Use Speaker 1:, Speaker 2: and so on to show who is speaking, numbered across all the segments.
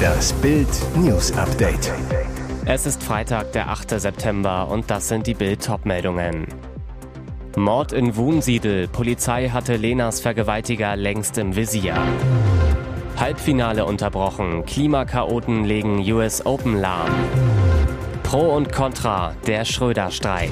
Speaker 1: Das Bild News Update.
Speaker 2: Es ist Freitag, der 8. September und das sind die Bild meldungen Mord in Wunsiedel. Polizei hatte Lenas Vergewaltiger längst im Visier. Halbfinale unterbrochen. Klimakaoten legen US Open lahm. Pro und Contra. Der Schröder-Streit.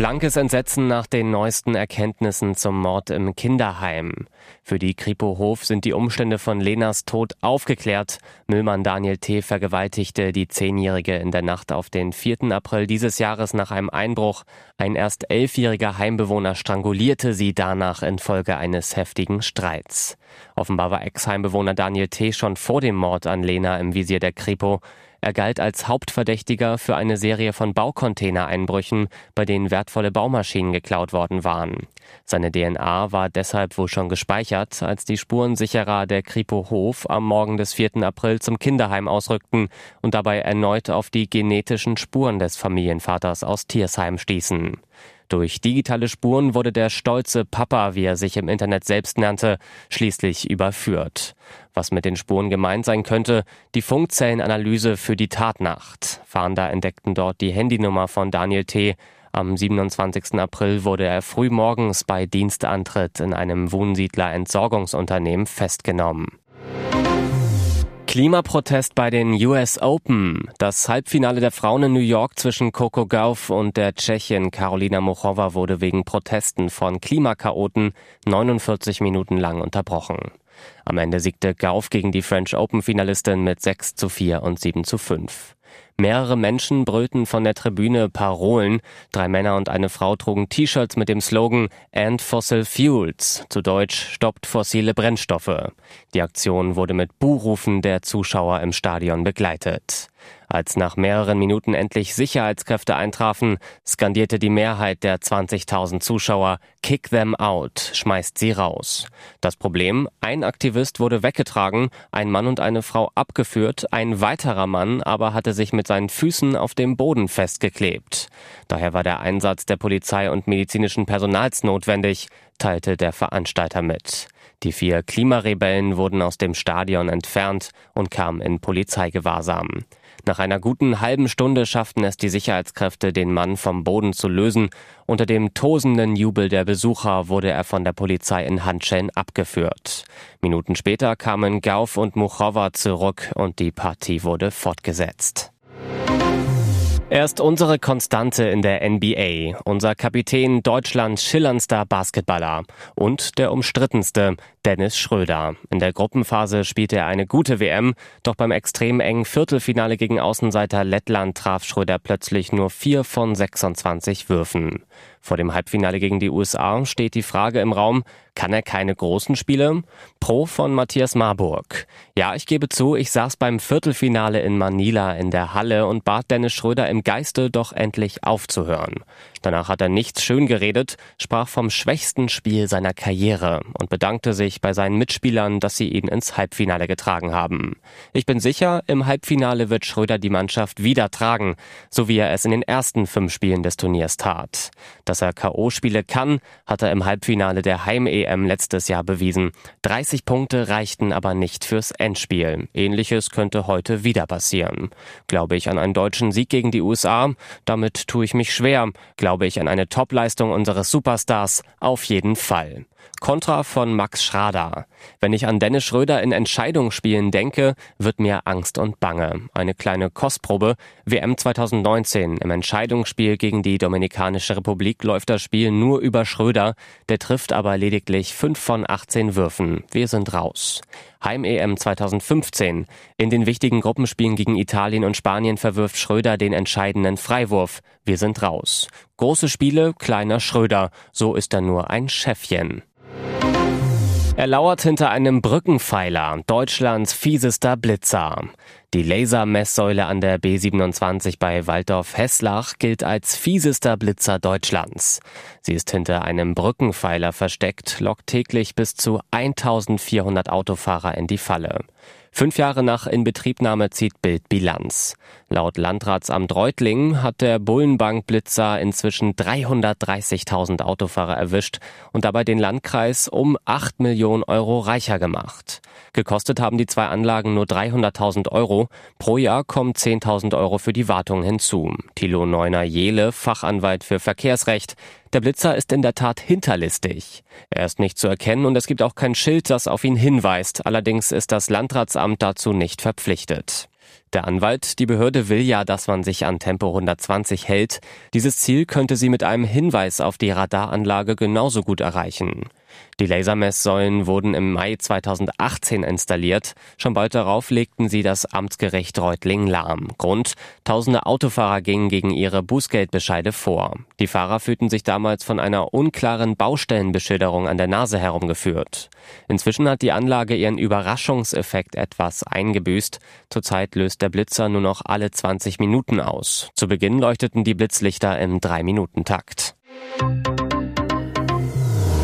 Speaker 2: Blankes Entsetzen nach den neuesten Erkenntnissen zum Mord im Kinderheim. Für die Kripo Hof sind die Umstände von Lenas Tod aufgeklärt. Müllmann Daniel T. vergewaltigte die Zehnjährige in der Nacht auf den 4. April dieses Jahres nach einem Einbruch. Ein erst elfjähriger Heimbewohner strangulierte sie danach infolge eines heftigen Streits. Offenbar war Ex-Heimbewohner Daniel T. schon vor dem Mord an Lena im Visier der Kripo. Er galt als Hauptverdächtiger für eine Serie von Baucontainereinbrüchen, bei denen wertvolle Baumaschinen geklaut worden waren. Seine DNA war deshalb wohl schon gespeichert, als die Spurensicherer der Kripo Hof am Morgen des 4. April zum Kinderheim ausrückten und dabei erneut auf die genetischen Spuren des Familienvaters aus Tiersheim stießen. Durch digitale Spuren wurde der stolze Papa, wie er sich im Internet selbst nannte, schließlich überführt. Was mit den Spuren gemeint sein könnte, die Funkzellenanalyse für die Tatnacht. Fahnder entdeckten dort die Handynummer von Daniel T. Am 27. April wurde er frühmorgens bei Dienstantritt in einem Wohnsiedler-Entsorgungsunternehmen festgenommen. Klimaprotest bei den US Open. Das Halbfinale der Frauen in New York zwischen Coco Gauff und der Tschechin Karolina Muchova wurde wegen Protesten von Klimakaoten 49 Minuten lang unterbrochen. Am Ende siegte Gauff gegen die French Open Finalistin mit 6 zu 4 und 7 zu 5. Mehrere Menschen brüllten von der Tribüne Parolen. Drei Männer und eine Frau trugen T-Shirts mit dem Slogan End Fossil Fuels, zu Deutsch Stoppt fossile Brennstoffe. Die Aktion wurde mit Buhrufen der Zuschauer im Stadion begleitet. Als nach mehreren Minuten endlich Sicherheitskräfte eintrafen, skandierte die Mehrheit der 20.000 Zuschauer Kick them out, schmeißt sie raus. Das Problem, ein Aktivist wurde weggetragen, ein Mann und eine Frau abgeführt, ein weiterer Mann aber hatte sich mit seinen Füßen auf dem Boden festgeklebt. Daher war der Einsatz der Polizei und medizinischen Personals notwendig, teilte der Veranstalter mit. Die vier Klimarebellen wurden aus dem Stadion entfernt und kamen in Polizeigewahrsam. Nach einer guten halben Stunde schafften es die Sicherheitskräfte, den Mann vom Boden zu lösen. Unter dem tosenden Jubel der Besucher wurde er von der Polizei in Handschellen abgeführt. Minuten später kamen Gauf und Muchova zurück und die Partie wurde fortgesetzt. Er ist unsere Konstante in der NBA, unser Kapitän Deutschlands schillerndster Basketballer und der umstrittenste Dennis Schröder. In der Gruppenphase spielte er eine gute WM, doch beim extrem engen Viertelfinale gegen Außenseiter Lettland traf Schröder plötzlich nur vier von 26 Würfen. Vor dem Halbfinale gegen die USA steht die Frage im Raum, kann er keine großen Spiele? Pro von Matthias Marburg. Ja, ich gebe zu, ich saß beim Viertelfinale in Manila in der Halle und bat Dennis Schröder im Geiste doch endlich aufzuhören. Danach hat er nichts schön geredet, sprach vom schwächsten Spiel seiner Karriere und bedankte sich bei seinen Mitspielern, dass sie ihn ins Halbfinale getragen haben. Ich bin sicher, im Halbfinale wird Schröder die Mannschaft wieder tragen, so wie er es in den ersten fünf Spielen des Turniers tat. Dass er K.O.-Spiele kann, hat er im Halbfinale der Heim-EM letztes Jahr bewiesen. 30 Punkte reichten aber nicht fürs Endspiel. Ähnliches könnte heute wieder passieren. Glaube ich an einen deutschen Sieg gegen die USA? Damit tue ich mich schwer. Glaube glaube ich an eine Topleistung unseres Superstars auf jeden Fall. Kontra von Max Schrader. Wenn ich an Dennis Schröder in Entscheidungsspielen denke, wird mir Angst und Bange. Eine kleine Kostprobe. WM 2019. Im Entscheidungsspiel gegen die Dominikanische Republik läuft das Spiel nur über Schröder. Der trifft aber lediglich 5 von 18 Würfen. Wir sind raus. Heim-EM 2015. In den wichtigen Gruppenspielen gegen Italien und Spanien verwirft Schröder den entscheidenden Freiwurf. Wir sind raus. Große Spiele, kleiner Schröder. So ist er nur ein Chefchen. Er lauert hinter einem Brückenpfeiler, Deutschlands fiesester Blitzer. Die Lasermesssäule an der B27 bei Waldorf-Hesslach gilt als fiesester Blitzer Deutschlands. Sie ist hinter einem Brückenpfeiler versteckt, lockt täglich bis zu 1400 Autofahrer in die Falle. Fünf Jahre nach Inbetriebnahme zieht Bild Bilanz. Laut Landratsamt Reutlingen hat der Bullenbank-Blitzer inzwischen 330.000 Autofahrer erwischt und dabei den Landkreis um 8 Millionen Euro reicher gemacht. Gekostet haben die zwei Anlagen nur 300.000 Euro. Pro Jahr kommen 10.000 Euro für die Wartung hinzu. Thilo Neuner-Jehle, Fachanwalt für Verkehrsrecht. Der Blitzer ist in der Tat hinterlistig. Er ist nicht zu erkennen und es gibt auch kein Schild, das auf ihn hinweist. Allerdings ist das Landratsamt dazu nicht verpflichtet. Der Anwalt, die Behörde will ja, dass man sich an Tempo 120 hält. Dieses Ziel könnte sie mit einem Hinweis auf die Radaranlage genauso gut erreichen. Die Lasermesssäulen wurden im Mai 2018 installiert. Schon bald darauf legten sie das Amtsgericht Reutlingen lahm. Grund? Tausende Autofahrer gingen gegen ihre Bußgeldbescheide vor. Die Fahrer fühlten sich damals von einer unklaren Baustellenbeschilderung an der Nase herumgeführt. Inzwischen hat die Anlage ihren Überraschungseffekt etwas eingebüßt. Zurzeit löst der Blitzer nur noch alle 20 Minuten aus. Zu Beginn leuchteten die Blitzlichter im 3-Minuten-Takt.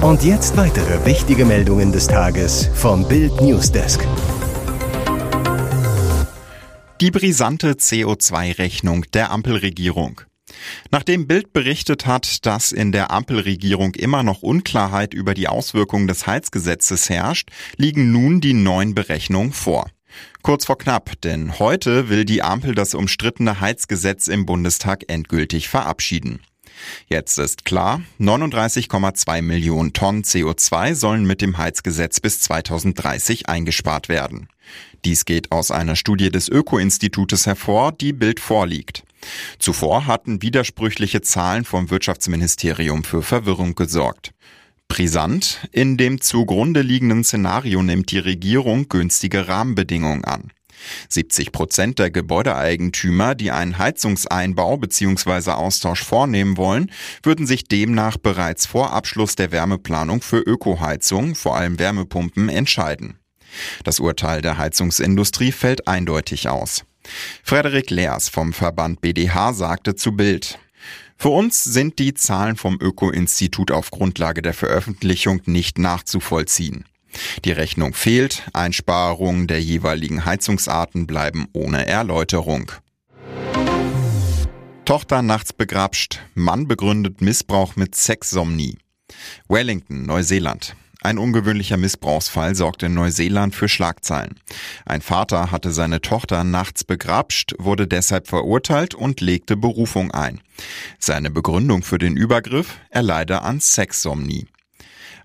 Speaker 1: Und jetzt weitere wichtige Meldungen des Tages vom Bild Newsdesk.
Speaker 3: Die brisante CO2-Rechnung der Ampelregierung. Nachdem Bild berichtet hat, dass in der Ampelregierung immer noch Unklarheit über die Auswirkungen des Heizgesetzes herrscht, liegen nun die neuen Berechnungen vor. Kurz vor knapp, denn heute will die Ampel das umstrittene Heizgesetz im Bundestag endgültig verabschieden. Jetzt ist klar, 39,2 Millionen Tonnen CO2 sollen mit dem Heizgesetz bis 2030 eingespart werden. Dies geht aus einer Studie des Öko-Institutes hervor, die Bild vorliegt. Zuvor hatten widersprüchliche Zahlen vom Wirtschaftsministerium für Verwirrung gesorgt. Brisant, in dem zugrunde liegenden Szenario nimmt die Regierung günstige Rahmenbedingungen an. 70 Prozent der Gebäudeeigentümer, die einen Heizungseinbau bzw. Austausch vornehmen wollen, würden sich demnach bereits vor Abschluss der Wärmeplanung für Ökoheizung, vor allem Wärmepumpen, entscheiden. Das Urteil der Heizungsindustrie fällt eindeutig aus. Frederik Leers vom Verband BDH sagte zu Bild, für uns sind die Zahlen vom Öko-Institut auf Grundlage der Veröffentlichung nicht nachzuvollziehen. Die Rechnung fehlt, Einsparungen der jeweiligen Heizungsarten bleiben ohne Erläuterung. Tochter nachts begrapscht, Mann begründet Missbrauch mit Sexsomnie. Wellington, Neuseeland. Ein ungewöhnlicher Missbrauchsfall sorgte in Neuseeland für Schlagzeilen. Ein Vater hatte seine Tochter nachts begrapscht, wurde deshalb verurteilt und legte Berufung ein. Seine Begründung für den Übergriff, er leide an Sexsomnie.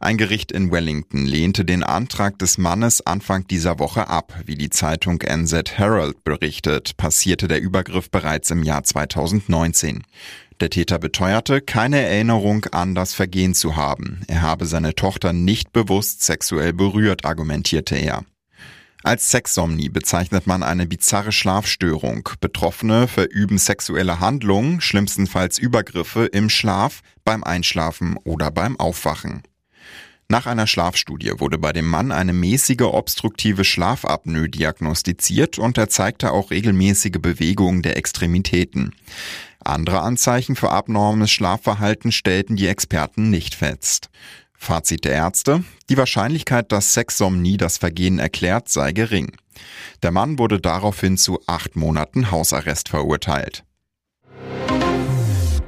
Speaker 3: Ein Gericht in Wellington lehnte den Antrag des Mannes Anfang dieser Woche ab. Wie die Zeitung NZ Herald berichtet, passierte der Übergriff bereits im Jahr 2019. Der Täter beteuerte, keine Erinnerung an das Vergehen zu haben. Er habe seine Tochter nicht bewusst sexuell berührt, argumentierte er. Als Sexsomnie bezeichnet man eine bizarre Schlafstörung. Betroffene verüben sexuelle Handlungen, schlimmstenfalls Übergriffe im Schlaf, beim Einschlafen oder beim Aufwachen. Nach einer Schlafstudie wurde bei dem Mann eine mäßige obstruktive Schlafapnoe diagnostiziert und er zeigte auch regelmäßige Bewegungen der Extremitäten. Andere Anzeichen für abnormes Schlafverhalten stellten die Experten nicht fest. Fazit der Ärzte, die Wahrscheinlichkeit, dass Sexsomnie das Vergehen erklärt, sei gering. Der Mann wurde daraufhin zu acht Monaten Hausarrest verurteilt.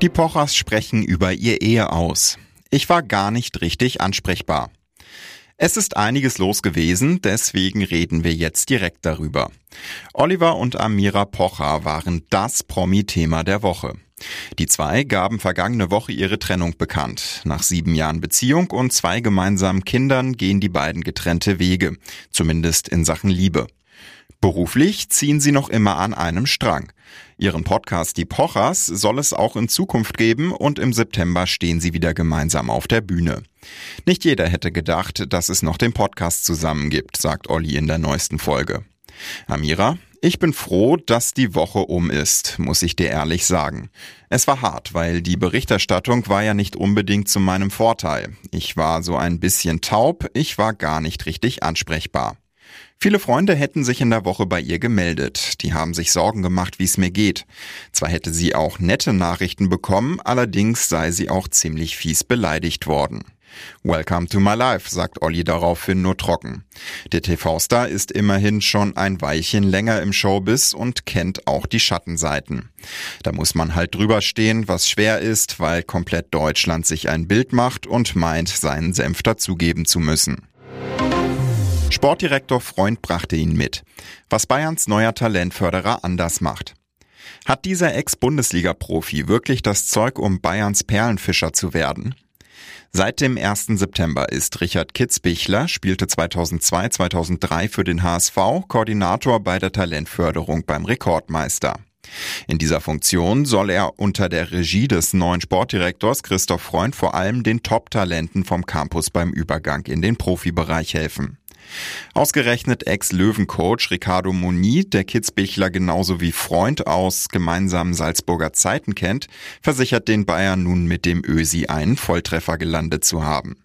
Speaker 3: Die Pochers sprechen über ihr Ehe aus. Ich war gar nicht richtig ansprechbar. Es ist einiges los gewesen, deswegen reden wir jetzt direkt darüber. Oliver und Amira Pocher waren das Promi-Thema der Woche. Die zwei gaben vergangene Woche ihre Trennung bekannt. Nach sieben Jahren Beziehung und zwei gemeinsamen Kindern gehen die beiden getrennte Wege, zumindest in Sachen Liebe. Beruflich ziehen sie noch immer an einem Strang. Ihren Podcast Die Pochers soll es auch in Zukunft geben und im September stehen sie wieder gemeinsam auf der Bühne. Nicht jeder hätte gedacht, dass es noch den Podcast zusammen gibt, sagt Olli in der neuesten Folge. Amira, ich bin froh, dass die Woche um ist, muss ich dir ehrlich sagen. Es war hart, weil die Berichterstattung war ja nicht unbedingt zu meinem Vorteil. Ich war so ein bisschen taub, ich war gar nicht richtig ansprechbar. Viele Freunde hätten sich in der Woche bei ihr gemeldet. Die haben sich Sorgen gemacht, wie es mir geht. Zwar hätte sie auch nette Nachrichten bekommen, allerdings sei sie auch ziemlich fies beleidigt worden. Welcome to my life, sagt Olli daraufhin nur trocken. Der TV-Star ist immerhin schon ein Weilchen länger im Showbiz und kennt auch die Schattenseiten. Da muss man halt drüber stehen, was schwer ist, weil komplett Deutschland sich ein Bild macht und meint, seinen Senf dazugeben zu müssen. Sportdirektor Freund brachte ihn mit. Was Bayerns neuer Talentförderer anders macht. Hat dieser Ex-Bundesliga-Profi wirklich das Zeug, um Bayerns Perlenfischer zu werden? Seit dem 1. September ist Richard Kitzbichler, spielte 2002, 2003 für den HSV, Koordinator bei der Talentförderung beim Rekordmeister. In dieser Funktion soll er unter der Regie des neuen Sportdirektors Christoph Freund vor allem den Top-Talenten vom Campus beim Übergang in den Profibereich helfen. Ausgerechnet Ex-Löwencoach Ricardo Moni, der Kitzbichler genauso wie Freund aus gemeinsamen Salzburger Zeiten kennt, versichert den Bayern nun mit dem Ösi einen Volltreffer gelandet zu haben.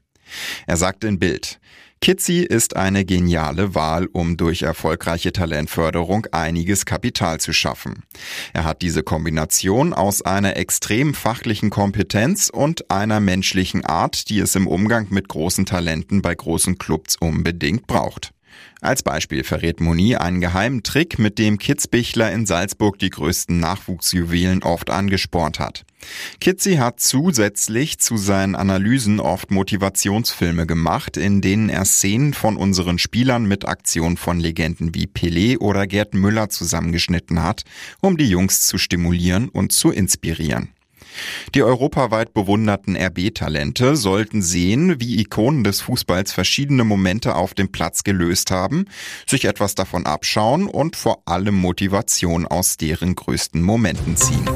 Speaker 3: Er sagt in Bild, Kitzi ist eine geniale Wahl, um durch erfolgreiche Talentförderung einiges Kapital zu schaffen. Er hat diese Kombination aus einer extrem fachlichen Kompetenz und einer menschlichen Art, die es im Umgang mit großen Talenten bei großen Clubs unbedingt braucht. Als Beispiel verrät Moni einen geheimen Trick, mit dem Kitzbichler in Salzburg die größten Nachwuchsjuwelen oft angespornt hat. Kitzi hat zusätzlich zu seinen Analysen oft Motivationsfilme gemacht, in denen er Szenen von unseren Spielern mit Aktionen von Legenden wie Pelé oder Gerd Müller zusammengeschnitten hat, um die Jungs zu stimulieren und zu inspirieren. Die europaweit bewunderten RB-Talente sollten sehen, wie Ikonen des Fußballs verschiedene Momente auf dem Platz gelöst haben, sich etwas davon abschauen und vor allem Motivation aus deren größten Momenten ziehen.